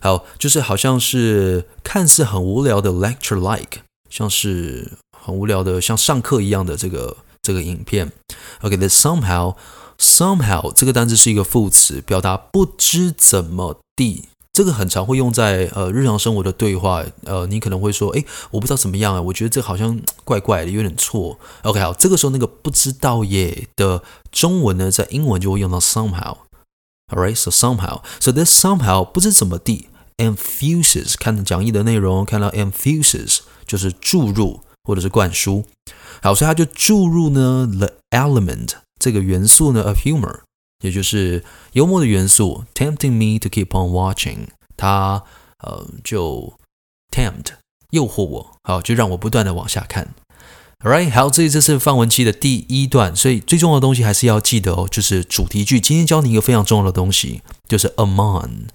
好，就是好像是看似很无聊的 lecture-like，像是很无聊的像上课一样的这个这个影片。OK，the somehow somehow 这个单词是一个副词，表达不知怎么地。这个很常会用在呃日常生活的对话，呃，你可能会说，哎，我不知道怎么样啊，我觉得这好像怪怪的，有点错。OK，好，这个时候那个不知道耶的中文呢，在英文就会用到 somehow。Alright，so somehow，so this somehow 不知怎么地，infuses 看到讲义的内容，看到 infuses 就是注入或者是灌输。好，所以它就注入呢 the element 这个元素呢 of humor。也就是幽默的元素，tempting me to keep on watching，它呃就 tempt 诱惑我，好就让我不断的往下看。Alright，好，这这是范文七的第一段，所以最重要的东西还是要记得哦，就是主题句。今天教你一个非常重要的东西，就是 among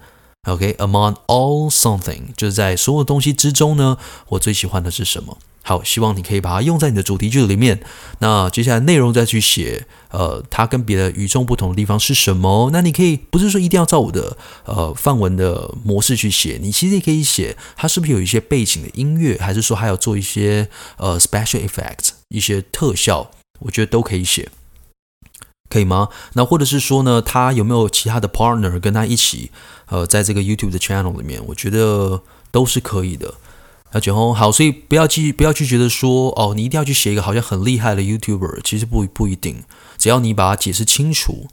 OK，among、all something，就是在所有东西之中呢，我最喜欢的是什么？好，希望你可以把它用在你的主题句里面。那接下来内容再去写，呃，它跟别的与众不同的地方是什么？那你可以不是说一定要照我的呃范文的模式去写，你其实也可以写它是不是有一些背景的音乐，还是说还有做一些呃 special effect 一些特效，我觉得都可以写，可以吗？那或者是说呢，他有没有其他的 partner 跟他一起呃在这个 YouTube 的 channel 里面？我觉得都是可以的。那卷红好，所以不要去不要去觉得说哦，你一定要去写一个好像很厉害的 YouTuber，其实不不一定，只要你把它解释清楚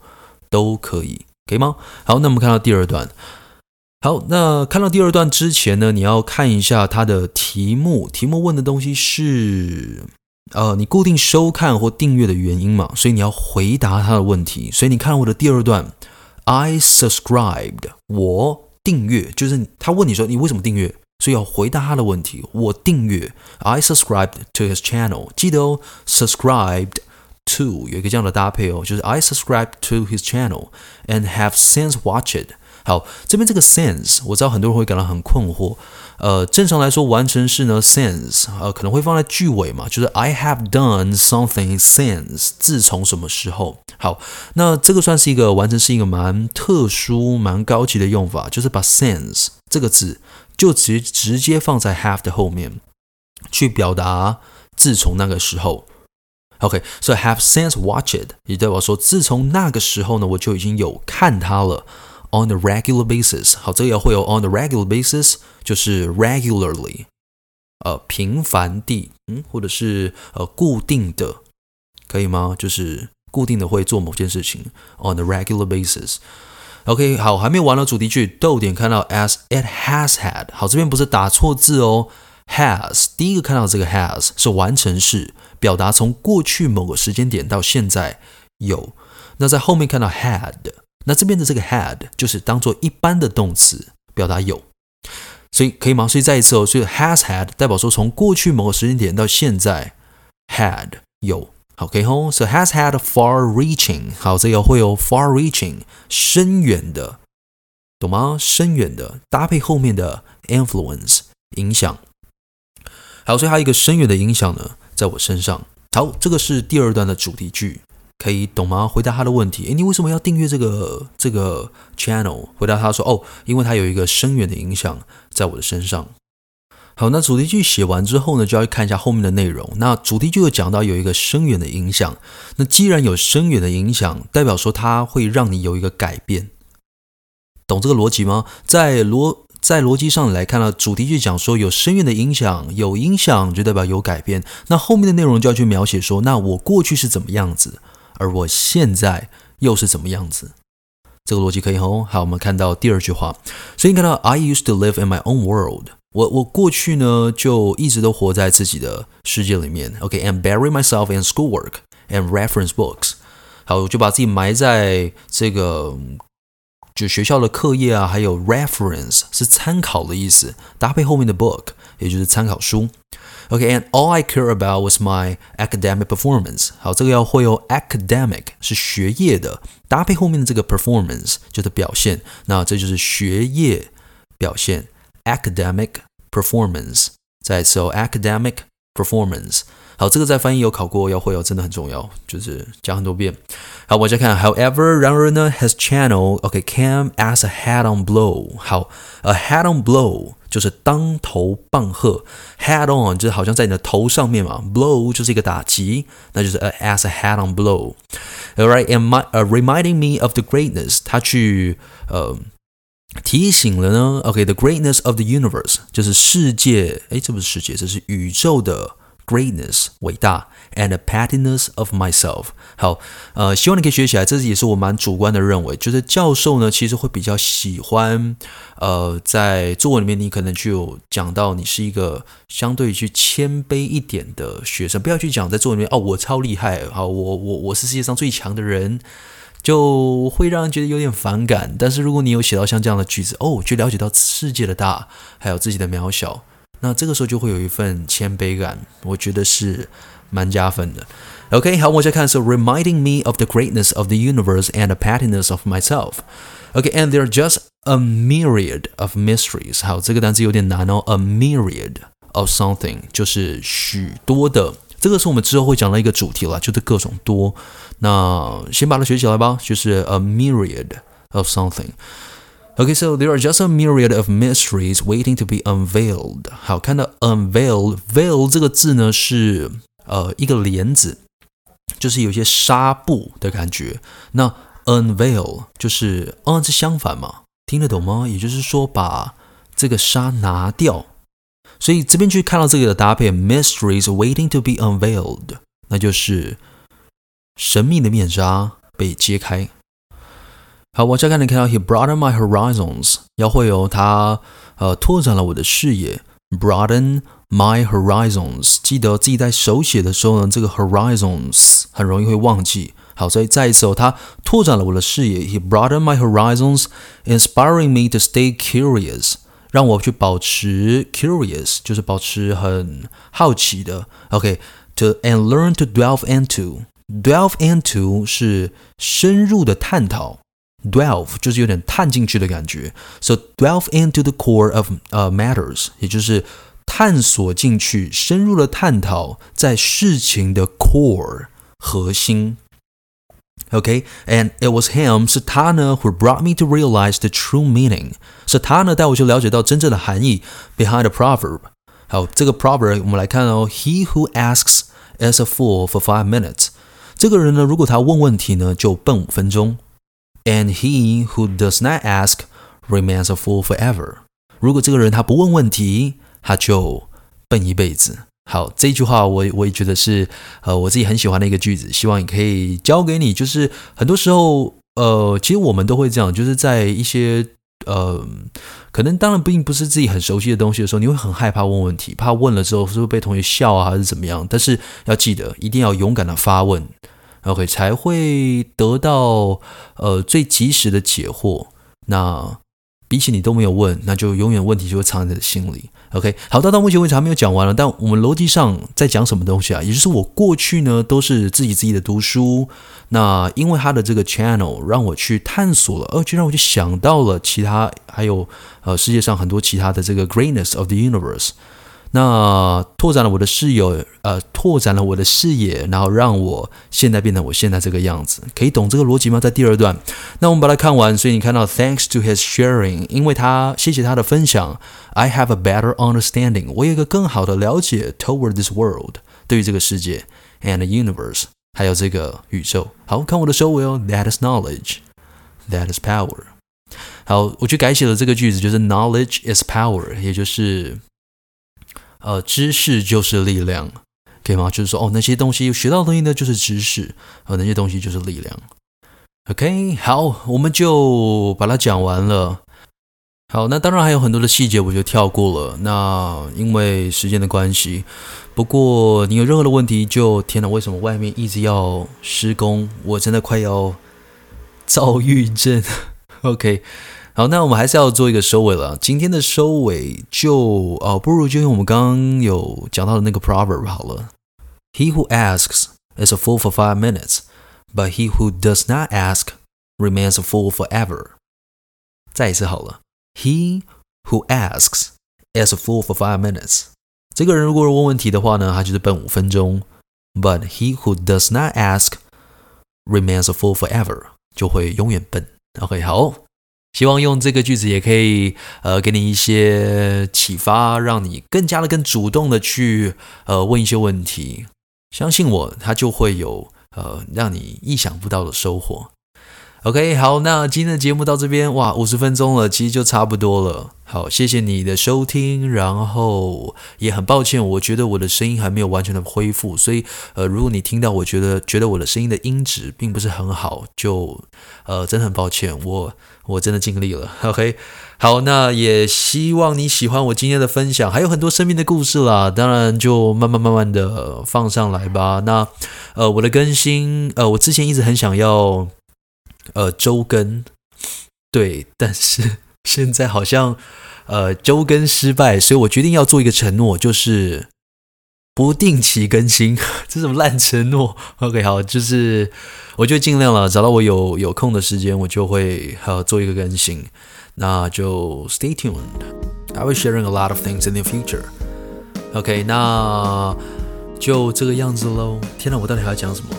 都可以，可以吗？好，那我们看到第二段。好，那看到第二段之前呢，你要看一下它的题目，题目问的东西是呃，你固定收看或订阅的原因嘛，所以你要回答他的问题。所以你看我的第二段 ，I subscribed，我订阅，就是他问你说你为什么订阅？所以要回答他的问题。我订阅，I subscribed to his channel。记得哦，subscribed to 有一个这样的搭配哦，就是 I subscribed to his channel and have since watched it。 好，这边这个 since 我知道很多人会感到很困惑。呃，正常来说，完成式呢，since 呃可能会放在句尾嘛，就是 I have done something since 自从什么时候。好，那这个算是一个完成式，一个蛮特殊、蛮高级的用法，就是把 since 这个字。就直直接放在 have 的后面，去表达自从那个时候。OK，so have since watched，也代表说自从那个时候呢，我就已经有看它了。On a regular basis，好，这个也会有 on a regular basis，就是 regularly，呃，频繁地，嗯，或者是呃固定的，可以吗？就是固定的会做某件事情。On a regular basis。OK，好，还没完了。主题句逗点看到 as it has had，好，这边不是打错字哦。has 第一个看到这个 has 是完成式，表达从过去某个时间点到现在有。那在后面看到 had，那这边的这个 had 就是当做一般的动词，表达有。所以可以吗？所以再一次哦，所以 has had 代表说从过去某个时间点到现在 had 有。，OK 吼，so has had far-reaching，好，这个会有 far-reaching，深远的，懂吗？深远的搭配后面的 influence，影响。好，所以还有一个深远的影响呢，在我身上。好，这个是第二段的主题句，可以懂吗？回答他的问题，诶，你为什么要订阅这个这个 channel？回答他说，哦，因为它有一个深远的影响在我的身上。好，那主题句写完之后呢，就要看一下后面的内容。那主题句有讲到有一个深远的影响。那既然有深远的影响，代表说它会让你有一个改变，懂这个逻辑吗？在逻在逻辑上来看呢，主题句讲说有深远的影响，有影响就代表有改变。那后面的内容就要去描写说，那我过去是怎么样子，而我现在又是怎么样子。这个逻辑可以哦。好，我们看到第二句话，所以你看到 I used to live in my own world。我我过去呢就一直都活在自己的世界里面。OK，and、bury myself in schoolwork and reference books。好，我就把自己埋在这个。就学校的课业啊，还有 reference 是参考的意思，搭配后面的 book，也就是参考书。OK，and、okay, all I care about was my academic performance。好，这个要会有 academic 是学业的，搭配后面的这个 performance 就是表现。那这就是学业表现 academic performance。再次哦，academic performance。 好，这个在翻译有考过，要会哦，真的很重要，就是讲很多遍。好，往下看，However，然而呢，his channel，OK，came、as a head-on blow。好，a head-on blow 就是当头棒喝，head-on 就是好像在你的头上面嘛，blow 就是一个打击，那就是 a, as a head-on blow。Alright，and my, uh, reminding me of the greatness，他去呃提醒了呢，OK，the、greatness of the universe 就是世界，诶，这不是世界，这是宇宙的。Greatness 伟大，and the pettiness of myself。好，呃，希望你可以学起来。这也是我蛮主观的认为，就是教授呢，其实会比较喜欢，呃，在作文里面，你可能就讲到你是一个相对去谦卑一点的学生，不要去讲在作文里面哦，我超厉害，好，我我我是世界上最强的人，就会让人觉得有点反感。但是如果你有写到像这样的句子，哦，去了解到世界的大，还有自己的渺小。那这个时候就会有一份谦卑感，我觉得是蛮加分的。OK，好，往下看是 reminding me of the greatness of the universe and the pettiness of myself。OK，and there are just a myriad of mysteries。好，这个单词有点难哦，a myriad of something 就是许多的。这个是我们之后会讲到一个主题了，就是各种多。那先把它学起来吧，就是 a myriad of something。Okay, so there are just a myriad of mysteries waiting to be unveiled. 好，看到 unveiled，veil 这个字呢，是呃一个帘子，就是有些纱布的感觉。那 unveil 就是嗯，是相反嘛，听得懂吗？也就是说把这个纱拿掉。所以这边去看到这个的搭配，mysteries waiting to be unveiled，那就是神秘的面纱被揭开。好，我再看你看到 He broadened my horizons，要会有他呃拓展了我的视野，broaden my horizons。记得自己在手写的时候呢，这个 horizons 很容易会忘记。好，所以再一次哦，他拓展了我的视野，He broadened my horizons，inspiring me to stay curious，让我去保持 curious，就是保持很好奇的。OK，to、and learn to delve into，delve into 是深入的探讨。Delve 就是有点探进去的感觉，so delve into the core of 呃、uh, matters，也就是探索进去，深入的探讨在事情的 core 核心。OK，and、okay? it was him 是他呢，who brought me to realize the true meaning，是他呢带我去了解到真正的含义 behind the proverb。好，这个 proverb 我们来看哦，He who asks is a fool for five minutes。这个人呢，如果他问问题呢，就笨五分钟。 And he who does not ask remains a fool forever。如果这个人他不问问题，他就笨一辈子。好，这句话我我也觉得是呃我自己很喜欢的一个句子，希望也可以教给你。就是很多时候呃，其实我们都会这样，就是在一些呃可能当然并不是自己很熟悉的东西的时候，你会很害怕问问题，怕问了之后是不是被同学笑啊，还是怎么样？但是要记得，一定要勇敢的发问。OK，才会得到呃最及时的解惑。那比起你都没有问，那就永远问题就会藏在你的心里。OK，好，到到目前为止还没有讲完了。但我们逻辑上在讲什么东西啊？也就是我过去呢都是自己自己的读书。那因为他的这个 channel 让我去探索了，而且让我就想到了其他还有呃世界上很多其他的这个 greatness of the universe。那拓展了我的视野，呃，拓展了我的视野，然后让我现在变成我现在这个样子，可以懂这个逻辑吗？在第二段，那我们把它看完。所以你看到，Thanks to his sharing，因为他谢谢他的分享，I have a better understanding，我有一个更好的了解，toward this world，对于这个世界，and the universe，还有这个宇宙。好，看我的收尾哦，That is knowledge，That is power。好，我去改写了这个句子，就是 knowledge is power，也就是呃，知识就是力量，可以吗？就是说，哦，那些东西学到的东西呢，就是知识，呃，那些东西就是力量。OK，好，我们就把它讲完了。好，那当然还有很多的细节，我就跳过了。那因为时间的关系，不过你有任何的问题，就天哪，为什么外面一直要施工？我真的快要躁郁症。OK，好，那我们还是要做一个收尾了。今天的收尾就哦，不如就用我们刚刚有讲到的那个 proverb 好了。He who asks is a fool for five minutes, but he who does not ask remains a fool forever。再一次好了，He who asks is a fool for five minutes。这个人如果问问题的话呢，他就是笨五分钟；but he who does not ask remains a fool forever，就会永远笨。OK，好， 希望用这个句子也可以呃给你一些启发，让你更加的更主动的去呃问一些问题。相信我，它就会有呃让你意想不到的收获。OK，好，那今天的节目到这边，哇，五十分钟了，其实就差不多了。好，谢谢你的收听，然后也很抱歉，我觉得我的声音还没有完全的恢复，所以呃，如果你听到我觉得觉得我的声音的音质并不是很好，就呃，真的很抱歉，我我真的尽力了。OK，好，那也希望你喜欢我今天的分享，还有很多生命的故事啦，当然就慢慢慢慢的放上来吧。那呃，我的更新，呃，我之前一直很想要。呃，周更，对，但是 现在好像呃周更失败，所以我决定要做一个承诺，就是不定期更新。这什么烂承诺？OK，好，就是我就尽量了，找到我有有空的时间，我就会呃做一个更新。那就 Stay tuned. I will sharing a lot of things in the future. OK，那就这个样子喽。天哪，我到底还要讲什么？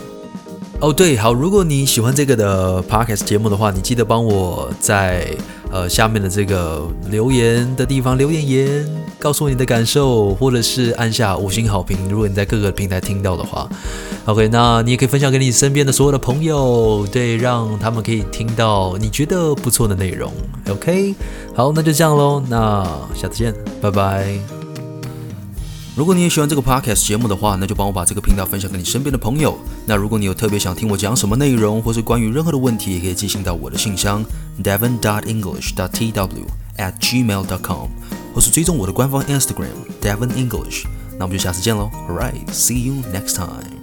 哦，对，好，如果你喜欢这个的 podcast 节目的话，你记得帮我在呃下面的这个留言的地方留言言，告诉我你的感受，或者是按下五星好评。如果你在各个平台听到的话，OK，那你也可以分享给你身边的所有的朋友，对，让他们可以听到你觉得不错的内容。OK，好，那就这样喽，那下次见，拜拜。如果你也喜欢这个 podcast 节目的话，那就帮我把这个频道分享给你身边的朋友。那如果你有特别想听我讲什么内容，或是关于任何的问题，也可以寄信到我的信箱 devon dot english dot tw at gmail dot com，或是追踪我的官方 Instagram devon english。那我们就下次见喽，Alright，see you next time。